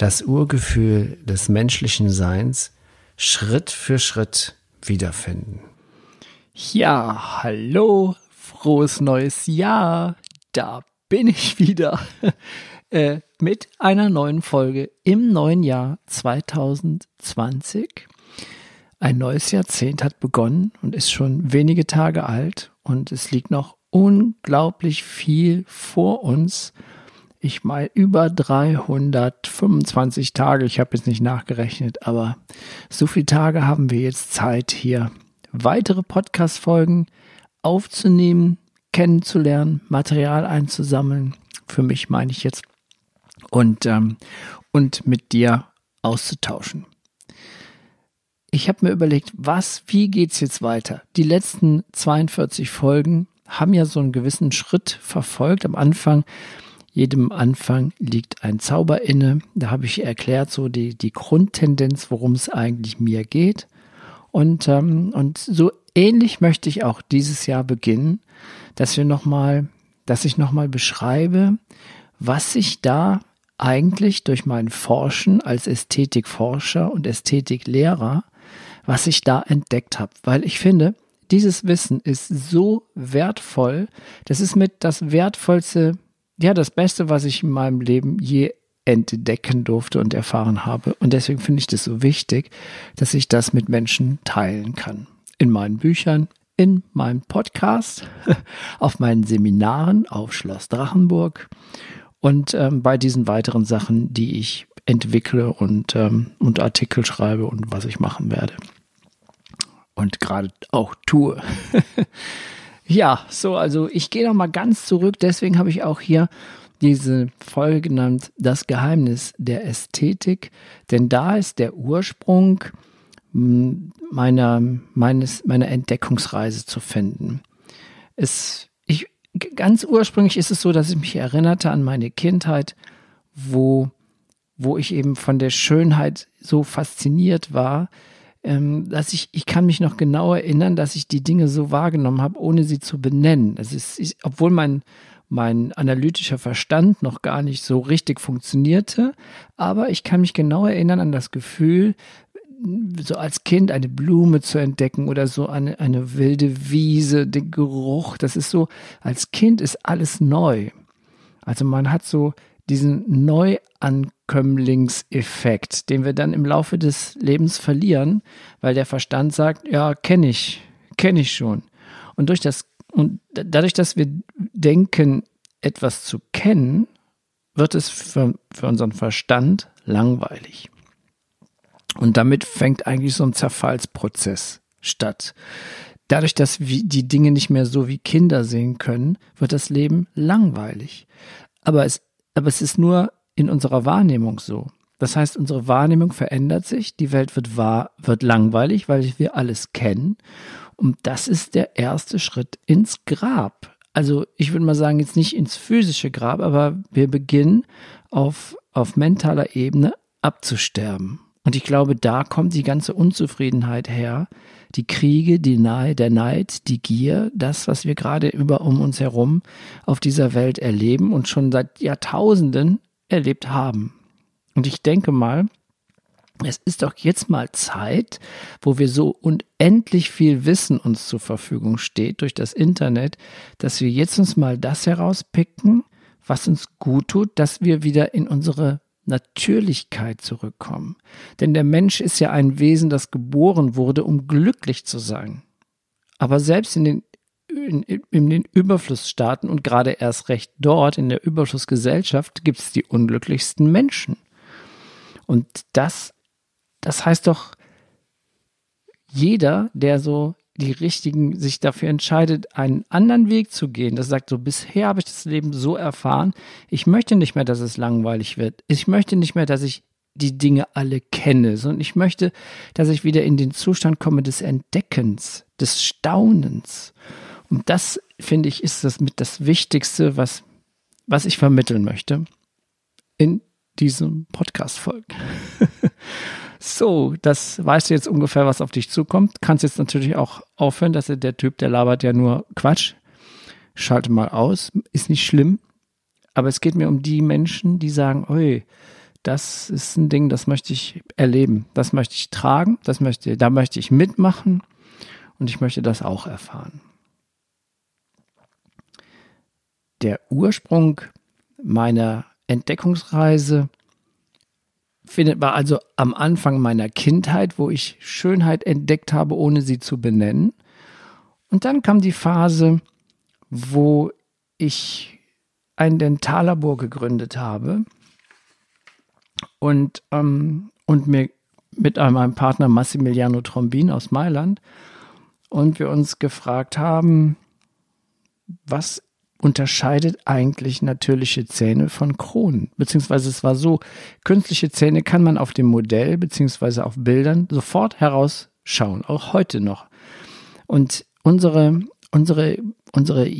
das Urgefühl des menschlichen Seins Schritt für Schritt wiederfinden. Ja, hallo, frohes neues Jahr. Da bin ich wieder äh, mit einer neuen Folge im neuen Jahr 2020. Ein neues Jahrzehnt hat begonnen und ist schon wenige Tage alt und es liegt noch unglaublich viel vor uns. Ich meine, über 325 Tage, ich habe jetzt nicht nachgerechnet, aber so viele Tage haben wir jetzt Zeit, hier weitere Podcast-Folgen aufzunehmen, kennenzulernen, Material einzusammeln. Für mich meine ich jetzt. Und, ähm, und mit dir auszutauschen. Ich habe mir überlegt, was, wie geht's jetzt weiter? Die letzten 42 Folgen haben ja so einen gewissen Schritt verfolgt. Am Anfang jedem Anfang liegt ein Zauber inne. Da habe ich erklärt, so die, die Grundtendenz, worum es eigentlich mir geht. Und, ähm, und so ähnlich möchte ich auch dieses Jahr beginnen, dass wir noch mal, dass ich nochmal beschreibe, was sich da eigentlich durch mein Forschen als Ästhetikforscher und Ästhetiklehrer, was ich da entdeckt habe. Weil ich finde, dieses Wissen ist so wertvoll. Das ist mit das wertvollste ja, das Beste, was ich in meinem Leben je entdecken durfte und erfahren habe. Und deswegen finde ich das so wichtig, dass ich das mit Menschen teilen kann. In meinen Büchern, in meinem Podcast, auf meinen Seminaren auf Schloss Drachenburg und ähm, bei diesen weiteren Sachen, die ich entwickle und, ähm, und Artikel schreibe und was ich machen werde. Und gerade auch tue. Ja, so, also ich gehe noch mal ganz zurück. Deswegen habe ich auch hier diese Folge genannt, das Geheimnis der Ästhetik. Denn da ist der Ursprung hm, meiner, meines, meiner Entdeckungsreise zu finden. Es, ich, ganz ursprünglich ist es so, dass ich mich erinnerte an meine Kindheit, wo, wo ich eben von der Schönheit so fasziniert war, dass ich, ich kann mich noch genau erinnern, dass ich die Dinge so wahrgenommen habe, ohne sie zu benennen. Das ist, ich, obwohl mein, mein analytischer Verstand noch gar nicht so richtig funktionierte, aber ich kann mich genau erinnern an das Gefühl, so als Kind eine Blume zu entdecken oder so eine, eine wilde Wiese, den Geruch, das ist so, als Kind ist alles neu. Also man hat so diesen Neuankömmlingseffekt, den wir dann im Laufe des Lebens verlieren, weil der Verstand sagt, ja, kenne ich, kenne ich schon. Und durch das und dadurch, dass wir denken, etwas zu kennen, wird es für, für unseren Verstand langweilig. Und damit fängt eigentlich so ein Zerfallsprozess statt. Dadurch, dass wir die Dinge nicht mehr so wie Kinder sehen können, wird das Leben langweilig. Aber es aber es ist nur in unserer Wahrnehmung so. Das heißt, unsere Wahrnehmung verändert sich, die Welt wird wahr, wird langweilig, weil wir alles kennen. Und das ist der erste Schritt ins Grab. Also ich würde mal sagen, jetzt nicht ins physische Grab, aber wir beginnen auf, auf mentaler Ebene abzusterben. Und ich glaube, da kommt die ganze Unzufriedenheit her. Die Kriege, die Neid, der Neid, die Gier, das, was wir gerade über um uns herum auf dieser Welt erleben und schon seit Jahrtausenden erlebt haben. Und ich denke mal, es ist doch jetzt mal Zeit, wo wir so unendlich viel Wissen uns zur Verfügung steht durch das Internet, dass wir jetzt uns mal das herauspicken, was uns gut tut, dass wir wieder in unsere Natürlichkeit zurückkommen. Denn der Mensch ist ja ein Wesen, das geboren wurde, um glücklich zu sein. Aber selbst in den, in, in den Überflussstaaten und gerade erst recht dort in der Überflussgesellschaft gibt es die unglücklichsten Menschen. Und das, das heißt doch, jeder, der so die richtigen, sich dafür entscheidet, einen anderen Weg zu gehen, das sagt so, bisher habe ich das Leben so erfahren, ich möchte nicht mehr, dass es langweilig wird. Ich möchte nicht mehr, dass ich die Dinge alle kenne, sondern ich möchte, dass ich wieder in den Zustand komme des Entdeckens, des Staunens. Und das, finde ich, ist das mit das Wichtigste, was, was ich vermitteln möchte in diesem Podcast-Folgen. so, das weißt du jetzt ungefähr, was auf dich zukommt. Kannst jetzt natürlich auch aufhören, dass der Typ, der labert ja nur Quatsch. Schalte mal aus, ist nicht schlimm. Aber es geht mir um die Menschen, die sagen, oi, das ist ein Ding, das möchte ich erleben, das möchte ich tragen, das möchte, da möchte ich mitmachen und ich möchte das auch erfahren. Der Ursprung meiner Entdeckungsreise findet war also am Anfang meiner Kindheit, wo ich Schönheit entdeckt habe, ohne sie zu benennen. Und dann kam die Phase, wo ich ein Dentallabor gegründet habe und, ähm, und mir mit meinem Partner Massimiliano Trombin aus Mailand und wir uns gefragt haben, was unterscheidet eigentlich natürliche Zähne von Kronen? Beziehungsweise es war so, künstliche Zähne kann man auf dem Modell beziehungsweise auf Bildern sofort herausschauen, auch heute noch. Und unsere, unsere, unsere,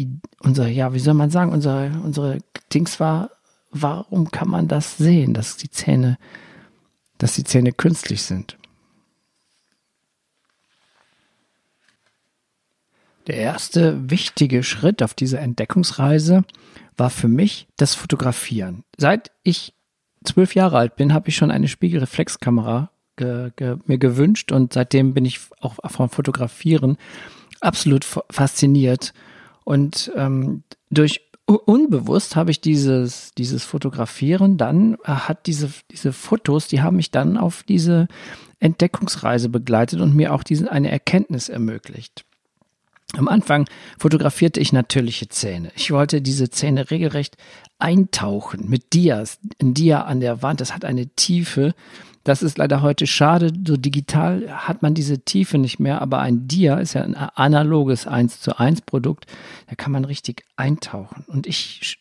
unsere, ja, wie soll man sagen, unsere, unsere Dings war, warum kann man das sehen, dass die Zähne, dass die Zähne künstlich sind? Der erste wichtige Schritt auf dieser Entdeckungsreise war für mich das Fotografieren. Seit ich zwölf Jahre alt bin, habe ich schon eine Spiegelreflexkamera ge, ge, mir gewünscht und seitdem bin ich auch vom Fotografieren absolut fasziniert. Und ähm, durch unbewusst habe ich dieses, dieses Fotografieren dann, äh, hat diese, diese Fotos, die haben mich dann auf diese Entdeckungsreise begleitet und mir auch diese, eine Erkenntnis ermöglicht. Am Anfang fotografierte ich natürliche Zähne. Ich wollte diese Zähne regelrecht eintauchen mit Dias. Ein Dia an der Wand, das hat eine Tiefe, das ist leider heute schade. So digital hat man diese Tiefe nicht mehr, aber ein Dia ist ja ein analoges 1 zu 1 Produkt. Da kann man richtig eintauchen. Und ich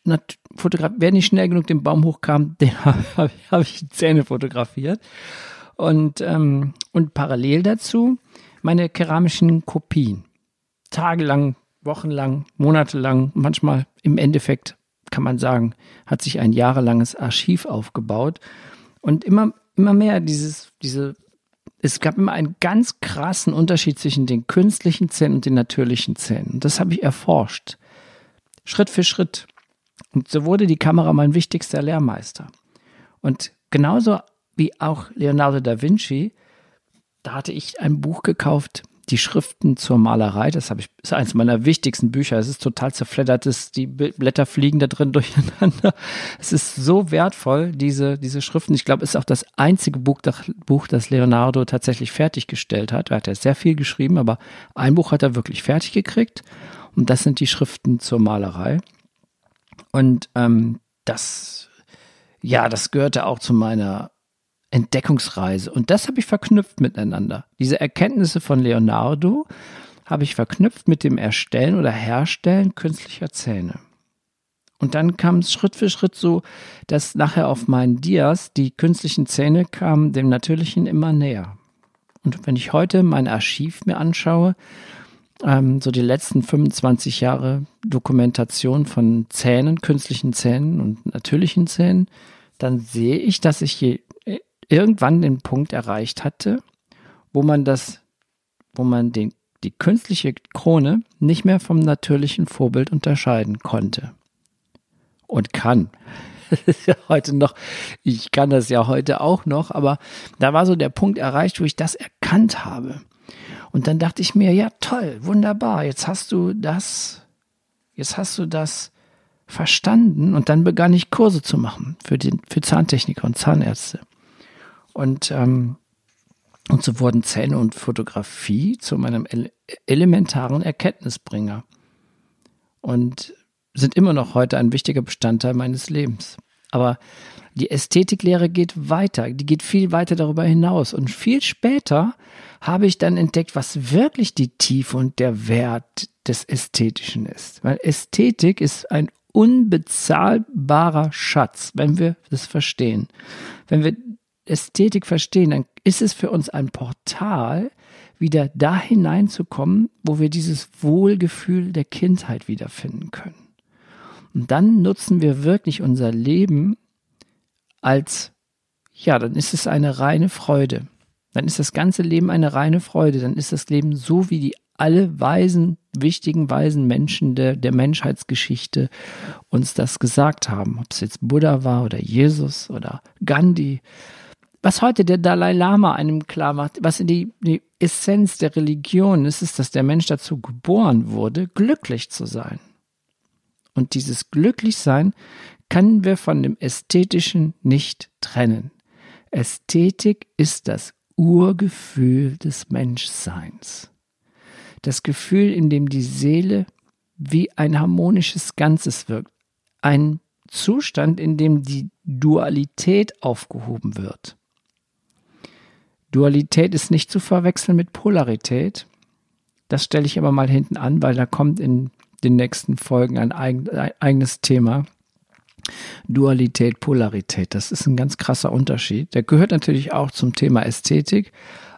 fotograf wer nicht schnell genug den Baum hochkam, den habe hab ich Zähne fotografiert. Und, ähm, und parallel dazu meine keramischen Kopien. Tagelang, wochenlang, monatelang, manchmal im Endeffekt kann man sagen, hat sich ein jahrelanges Archiv aufgebaut. Und immer immer mehr dieses, diese, es gab immer einen ganz krassen Unterschied zwischen den künstlichen Zähnen und den natürlichen Zähnen. Das habe ich erforscht. Schritt für Schritt. Und so wurde die Kamera mein wichtigster Lehrmeister. Und genauso wie auch Leonardo da Vinci, da hatte ich ein Buch gekauft, die Schriften zur Malerei, das habe ich, ist eines meiner wichtigsten Bücher. Es ist total zerfleddert, es, die Blätter fliegen da drin durcheinander. Es ist so wertvoll, diese, diese Schriften. Ich glaube, es ist auch das einzige Buch, das, Buch, das Leonardo tatsächlich fertiggestellt hat. Er hat ja sehr viel geschrieben, aber ein Buch hat er wirklich fertig gekriegt. Und das sind die Schriften zur Malerei. Und ähm, das, ja, das gehörte auch zu meiner Entdeckungsreise. Und das habe ich verknüpft miteinander. Diese Erkenntnisse von Leonardo habe ich verknüpft mit dem Erstellen oder Herstellen künstlicher Zähne. Und dann kam es Schritt für Schritt so, dass nachher auf meinen Dias die künstlichen Zähne kamen dem Natürlichen immer näher. Und wenn ich heute mein Archiv mir anschaue, ähm, so die letzten 25 Jahre Dokumentation von Zähnen, künstlichen Zähnen und natürlichen Zähnen, dann sehe ich, dass ich je irgendwann den Punkt erreicht hatte, wo man das, wo man den, die künstliche Krone nicht mehr vom natürlichen Vorbild unterscheiden konnte. Und kann. Das ist ja heute noch, ich kann das ja heute auch noch, aber da war so der Punkt erreicht, wo ich das erkannt habe. Und dann dachte ich mir, ja toll, wunderbar, jetzt hast du das, jetzt hast du das verstanden und dann begann ich Kurse zu machen für, den, für Zahntechniker und Zahnärzte. Und, ähm, und so wurden Zähne und Fotografie zu meinem ele elementaren Erkenntnisbringer und sind immer noch heute ein wichtiger Bestandteil meines Lebens. Aber die Ästhetiklehre geht weiter, die geht viel weiter darüber hinaus. Und viel später habe ich dann entdeckt, was wirklich die Tiefe und der Wert des Ästhetischen ist. Weil Ästhetik ist ein unbezahlbarer Schatz, wenn wir das verstehen. Wenn wir Ästhetik verstehen, dann ist es für uns ein Portal, wieder da hineinzukommen, wo wir dieses Wohlgefühl der Kindheit wiederfinden können. Und dann nutzen wir wirklich unser Leben als, ja, dann ist es eine reine Freude. Dann ist das ganze Leben eine reine Freude. Dann ist das Leben so, wie die alle weisen, wichtigen, weisen Menschen der, der Menschheitsgeschichte uns das gesagt haben. Ob es jetzt Buddha war oder Jesus oder Gandhi. Was heute der Dalai Lama einem klar macht, was die, die Essenz der Religion ist, ist, dass der Mensch dazu geboren wurde, glücklich zu sein. Und dieses Glücklichsein können wir von dem Ästhetischen nicht trennen. Ästhetik ist das Urgefühl des Menschseins. Das Gefühl, in dem die Seele wie ein harmonisches Ganzes wirkt. Ein Zustand, in dem die Dualität aufgehoben wird. Dualität ist nicht zu verwechseln mit Polarität. Das stelle ich aber mal hinten an, weil da kommt in den nächsten Folgen ein, eigenes Thema. Dualität, Polarität, das ist ein ganz krasser Unterschied. Der gehört natürlich auch zum Thema Ästhetik,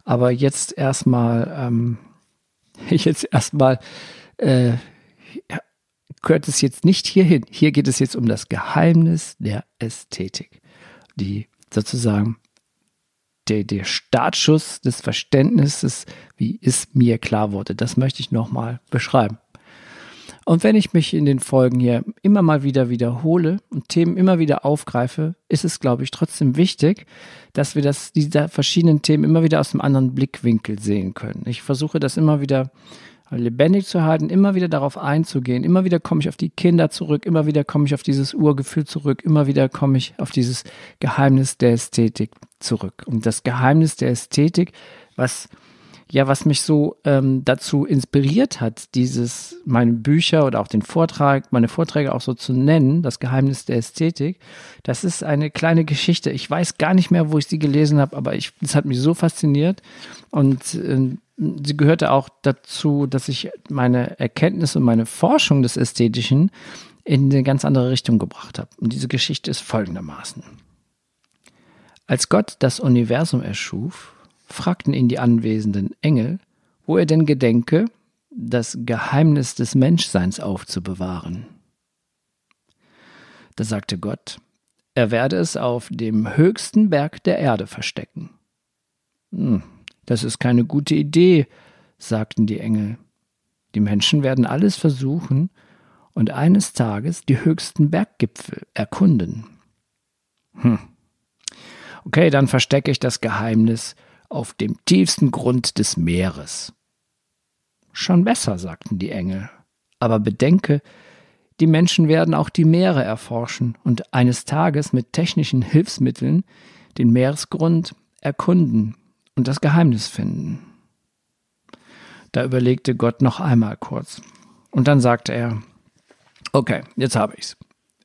aber jetzt erstmal, ähm, jetzt erstmal, äh, gehört es jetzt nicht hierhin. Hier geht es jetzt um das Geheimnis der Ästhetik, die sozusagen der, der Startschuss des Verständnisses, wie es mir klar wurde. Das möchte ich nochmal beschreiben. Und wenn ich mich in den Folgen hier immer mal wieder wiederhole und Themen immer wieder aufgreife, ist es, glaube ich, trotzdem wichtig, dass wir das, diese verschiedenen Themen immer wieder aus einem anderen Blickwinkel sehen können. Ich versuche das immer wieder lebendig zu halten, immer wieder darauf einzugehen. Immer wieder komme ich auf die Kinder zurück, immer wieder komme ich auf dieses Urgefühl zurück, immer wieder komme ich auf dieses Geheimnis der Ästhetik zurück. Und das Geheimnis der Ästhetik, was ja, was mich so ähm, dazu inspiriert hat, dieses, meine Bücher oder auch den Vortrag, meine Vorträge auch so zu nennen, das Geheimnis der Ästhetik, das ist eine kleine Geschichte. Ich weiß gar nicht mehr, wo ich sie gelesen habe, aber ich, das hat mich so fasziniert und äh, sie gehörte auch dazu, dass ich meine Erkenntnis und meine Forschung des Ästhetischen in eine ganz andere Richtung gebracht habe. Und diese Geschichte ist folgendermaßen. Als Gott das Universum erschuf, fragten ihn die anwesenden Engel, wo er denn gedenke, das Geheimnis des Menschseins aufzubewahren. Da sagte Gott, er werde es auf dem höchsten Berg der Erde verstecken. Hm, das ist keine gute Idee, sagten die Engel. Die Menschen werden alles versuchen und eines Tages die höchsten Berggipfel erkunden. Hm. Okay, dann verstecke ich das Geheimnis auf dem tiefsten Grund des Meeres. Schon besser, sagten die Engel. Aber bedenke, die Menschen werden auch die Meere erforschen und eines Tages mit technischen Hilfsmitteln den Meeresgrund erkunden und das Geheimnis finden. Da überlegte Gott noch einmal kurz. Und dann sagte er, okay, jetzt habe ich's.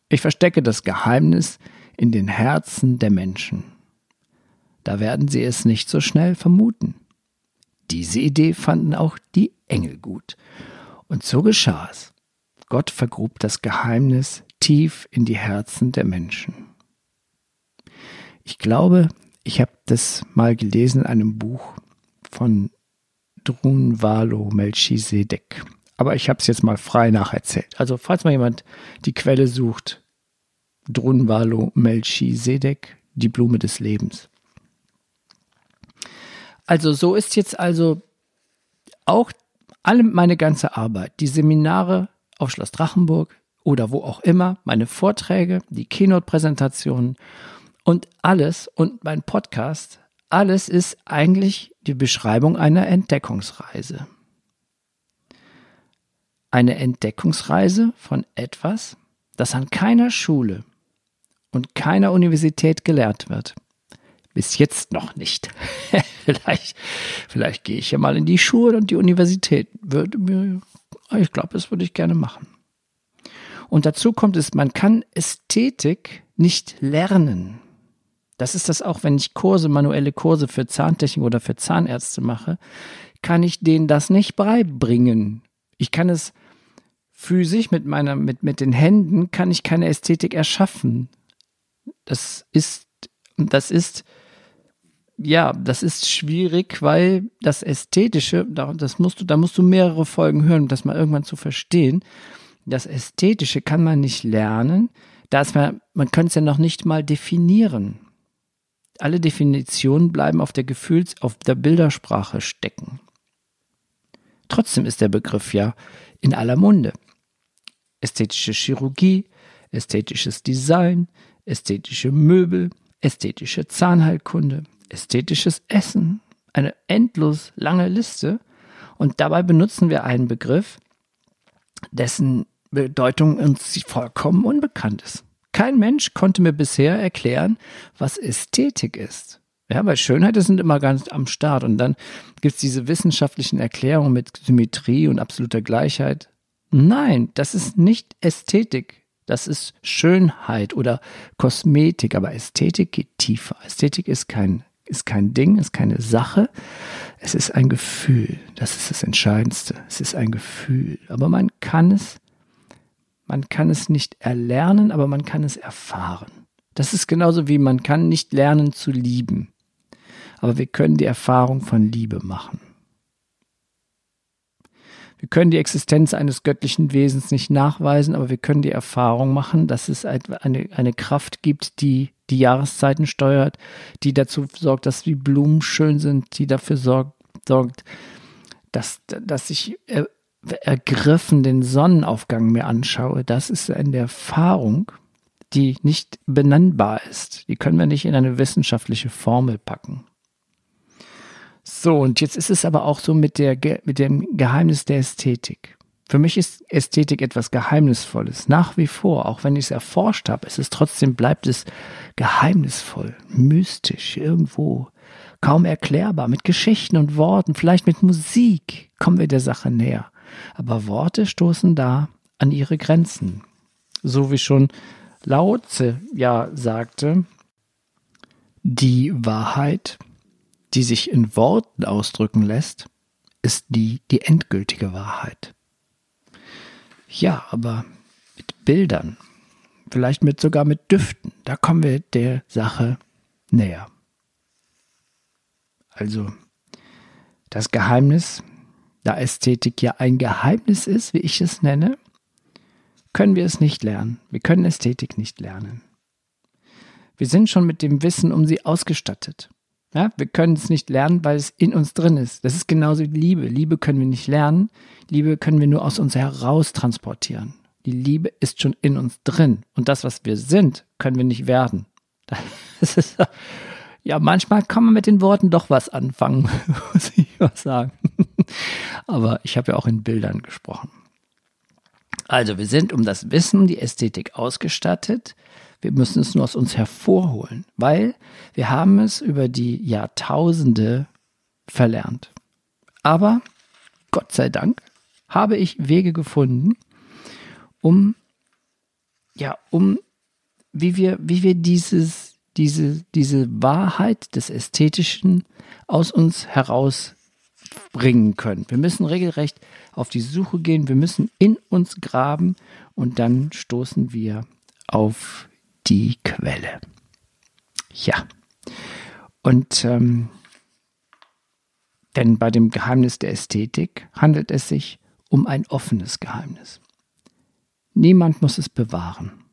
Ich verstecke das Geheimnis in den Herzen der Menschen. Da werden sie es nicht so schnell vermuten. Diese Idee fanden auch die Engel gut. Und so geschah es. Gott vergrub das Geheimnis tief in die Herzen der Menschen. Ich glaube, ich habe das mal gelesen in einem Buch von Drunvalo Melchizedek. Aber ich habe es jetzt mal frei nacherzählt. Also falls mal jemand die Quelle sucht, Drunvalo Melchizedek, die Blume des Lebens. Also so ist jetzt also auch alle meine ganze Arbeit, die Seminare auf Schloss Drachenburg oder wo auch immer, meine Vorträge, die Keynote-Präsentationen und alles und mein Podcast, alles ist eigentlich die Beschreibung einer Entdeckungsreise. Eine Entdeckungsreise von etwas, das an keiner Schule und keiner Universität gelehrt wird. Bis jetzt noch nicht. vielleicht, vielleicht gehe ich ja mal in die Schule und die Universität. Würde mir, ich glaube, das würde ich gerne machen. Und dazu kommt es, man kann Ästhetik nicht lernen. Das ist das auch, wenn ich Kurse, manuelle Kurse für Zahntechnik oder für Zahnärzte mache, kann ich denen das nicht beibringen. Ich kann es physisch mit meiner, mit, mit den Händen kann ich keine Ästhetik erschaffen. Das ist, das ist ja, das ist schwierig, weil das Ästhetische, das musst du, da musst du mehrere Folgen hören, um das mal irgendwann zu verstehen. Das Ästhetische kann man nicht lernen, da ist man, man könnte es ja noch nicht mal definieren. Alle Definitionen bleiben auf der Gefühls-, auf der Bildersprache stecken. Trotzdem ist der Begriff ja in aller Munde. Ästhetische Chirurgie, ästhetisches Design, ästhetische Möbel, ästhetische Zahnheilkunde, ästhetisches Essen, eine endlos lange Liste. Und dabei benutzen wir einen Begriff, dessen Bedeutung uns vollkommen unbekannt ist. Kein Mensch konnte mir bisher erklären, was Ästhetik ist. Ja, weil Schönheit sind immer ganz am Start. Und dann gibt es diese wissenschaftlichen Erklärungen mit Symmetrie und absoluter Gleichheit. Nein, das ist nicht Ästhetik. Das ist Schönheit oder Kosmetik. Aber Ästhetik geht tiefer. Ästhetik ist kein, ist kein Ding, ist keine Sache. Es ist ein Gefühl. Das ist das Entscheidendste. Es ist ein Gefühl. Aber man kann es, man kann es nicht erlernen, aber man kann es erfahren. Das ist genauso wie man kann nicht lernen zu lieben aber wir können die Erfahrung von Liebe machen. Wir können die Existenz eines göttlichen Wesens nicht nachweisen, aber wir können die Erfahrung machen, dass es eine, eine Kraft gibt, die die Jahreszeiten steuert, die dazu sorgt, dass die Blumen schön sind, die dafür sorgt, sorgt dass, dass ich ergriffen den Sonnenaufgang mir anschaue. Das ist eine Erfahrung, die nicht benennbar ist. Die können wir nicht in eine wissenschaftliche Formel packen. So, und jetzt ist es aber auch so mit, der, mit dem Geheimnis der Ästhetik. Für mich ist Ästhetik etwas Geheimnisvolles. Nach wie vor, auch wenn ich es erforscht habe, ist es trotzdem, bleibt es geheimnisvoll, mystisch, irgendwo, kaum erklärbar, mit Geschichten und Worten, vielleicht mit Musik kommen wir der Sache näher. Aber Worte stoßen da an ihre Grenzen. So wie schon Lao Tse ja sagte, die Wahrheit die sich in Worten ausdrücken lässt, ist die die endgültige Wahrheit. Ja, aber mit Bildern, vielleicht mit sogar mit Düften, da kommen wir der Sache näher. Also das Geheimnis, da Ästhetik ja ein Geheimnis ist, wie ich es nenne, können wir es nicht lernen. Wir können Ästhetik nicht lernen. Wir sind schon mit dem Wissen um sie ausgestattet. Ja, wir können es nicht lernen, weil es in uns drin ist. Das ist genauso wie Liebe. Liebe können wir nicht lernen. Liebe können wir nur aus uns heraus transportieren. Die Liebe ist schon in uns drin. Und das, was wir sind, können wir nicht werden. Das ist, ja, manchmal kann man mit den Worten doch was anfangen, muss ich was sagen. Aber ich habe ja auch in Bildern gesprochen. Also, wir sind um das Wissen, die Ästhetik ausgestattet. Wir müssen es nur aus uns hervorholen, weil wir haben es über die Jahrtausende verlernt. Aber Gott sei Dank habe ich Wege gefunden, um ja, um wie wir wie wir dieses diese diese Wahrheit des ästhetischen aus uns herausbringen können. Wir müssen regelrecht auf die Suche gehen, wir müssen in uns graben und dann stoßen wir auf die Quelle. Ja. Und ähm, denn bei dem Geheimnis der Ästhetik handelt es sich um ein offenes Geheimnis. Niemand muss es bewahren.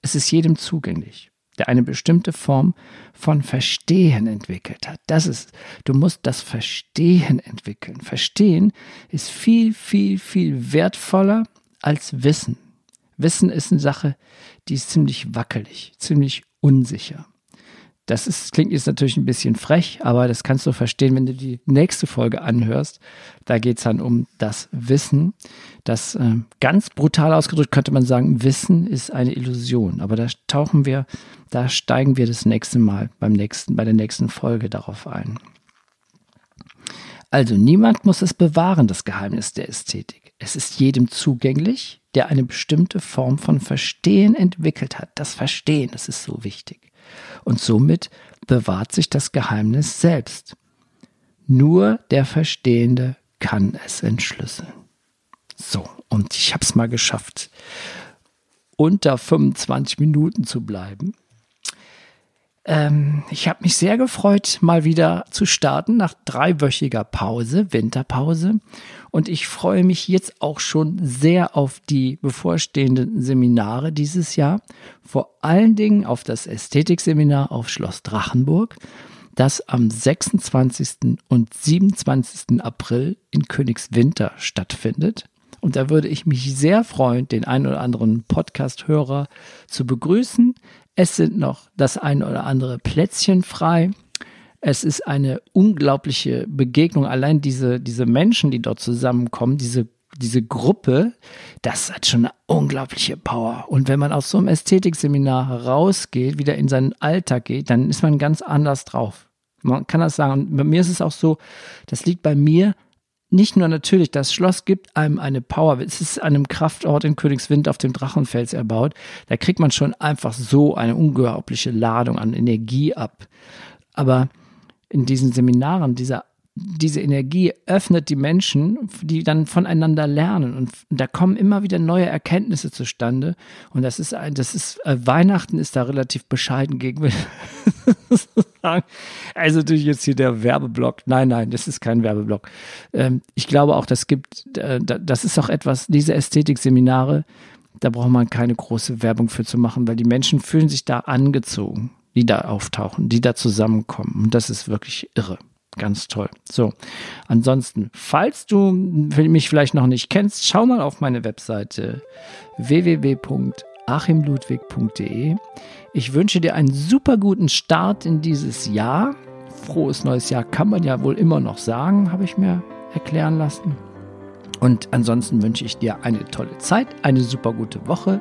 Es ist jedem zugänglich, der eine bestimmte Form von Verstehen entwickelt hat. Das ist, du musst das Verstehen entwickeln. Verstehen ist viel, viel, viel wertvoller als Wissen. Wissen ist eine Sache, die ist ziemlich wackelig, ziemlich unsicher. Das ist, klingt jetzt natürlich ein bisschen frech, aber das kannst du verstehen, wenn du die nächste Folge anhörst. Da geht es dann um das Wissen. Das äh, ganz brutal ausgedrückt könnte man sagen, Wissen ist eine Illusion. Aber da tauchen wir, da steigen wir das nächste Mal beim nächsten, bei der nächsten Folge darauf ein. Also niemand muss es bewahren, das Geheimnis der Ästhetik. Es ist jedem zugänglich, der eine bestimmte Form von Verstehen entwickelt hat. Das Verstehen, das ist so wichtig. Und somit bewahrt sich das Geheimnis selbst. Nur der Verstehende kann es entschlüsseln. So, und ich habe es mal geschafft, unter 25 Minuten zu bleiben. Ähm, ich habe mich sehr gefreut, mal wieder zu starten nach dreiwöchiger Pause, Winterpause. Und ich freue mich jetzt auch schon sehr auf die bevorstehenden Seminare dieses Jahr. Vor allen Dingen auf das Ästhetikseminar auf Schloss Drachenburg, das am 26. und 27. April in Königswinter stattfindet. Und da würde ich mich sehr freuen, den einen oder anderen Podcast-Hörer zu begrüßen. Es sind noch das ein oder andere Plätzchen frei. Es ist eine unglaubliche Begegnung. Allein diese, diese Menschen, die dort zusammenkommen, diese, diese Gruppe, das hat schon eine unglaubliche Power. Und wenn man aus so einem Ästhetikseminar rausgeht, wieder in seinen Alltag geht, dann ist man ganz anders drauf. Man kann das sagen. Und bei mir ist es auch so, das liegt bei mir nicht nur natürlich, das Schloss gibt einem eine Power. Es ist einem Kraftort in Königswind auf dem Drachenfels erbaut. Da kriegt man schon einfach so eine unglaubliche Ladung an Energie ab. Aber in diesen Seminaren, dieser diese Energie öffnet die Menschen, die dann voneinander lernen und da kommen immer wieder neue Erkenntnisse zustande und das ist ein, das ist äh, Weihnachten ist da relativ bescheiden gegen also durch jetzt hier der Werbeblock. Nein, nein, das ist kein Werbeblock. Ähm, ich glaube auch, das gibt, äh, das ist auch etwas, diese Ästhetikseminare, da braucht man keine große Werbung für zu machen, weil die Menschen fühlen sich da angezogen, die da auftauchen, die da zusammenkommen und das ist wirklich irre. Ganz toll. So, ansonsten, falls du mich vielleicht noch nicht kennst, schau mal auf meine Webseite www.achimludwig.de. Ich wünsche dir einen super guten Start in dieses Jahr. Frohes neues Jahr kann man ja wohl immer noch sagen, habe ich mir erklären lassen. Und ansonsten wünsche ich dir eine tolle Zeit, eine super gute Woche.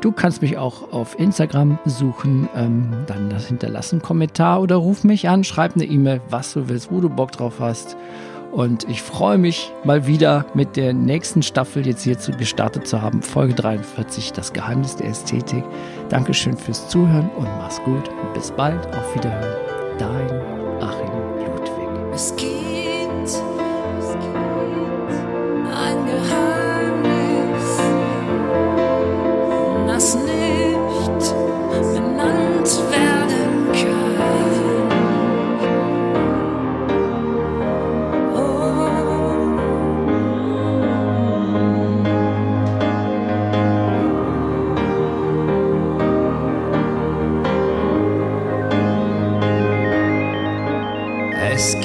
Du kannst mich auch auf Instagram besuchen, ähm, dann hinterlass einen Kommentar oder ruf mich an, schreib eine E-Mail, was du willst, wo du Bock drauf hast. Und ich freue mich mal wieder mit der nächsten Staffel jetzt hier zu gestartet zu haben. Folge 43, das Geheimnis der Ästhetik. Dankeschön fürs Zuhören und mach's gut. Bis bald. Auf Wiederhören. Dein Achim Ludwig. Es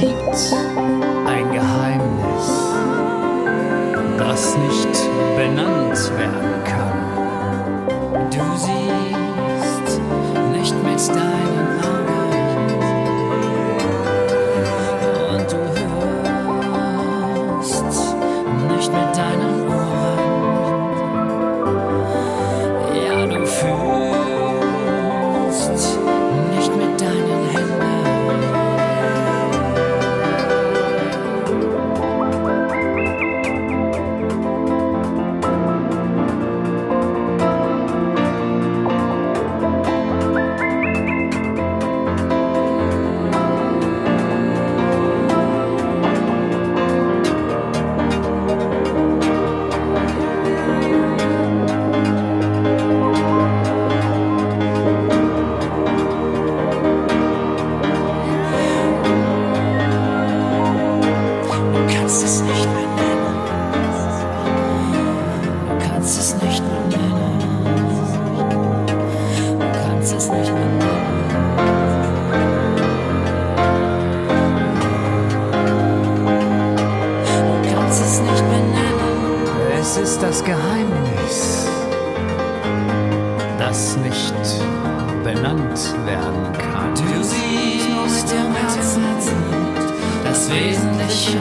Wesentliche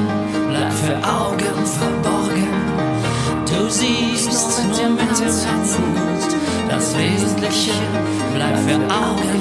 bleibt für Augen verborgen. Du siehst nur mit dem Herzen, das Wesentliche bleibt für Augen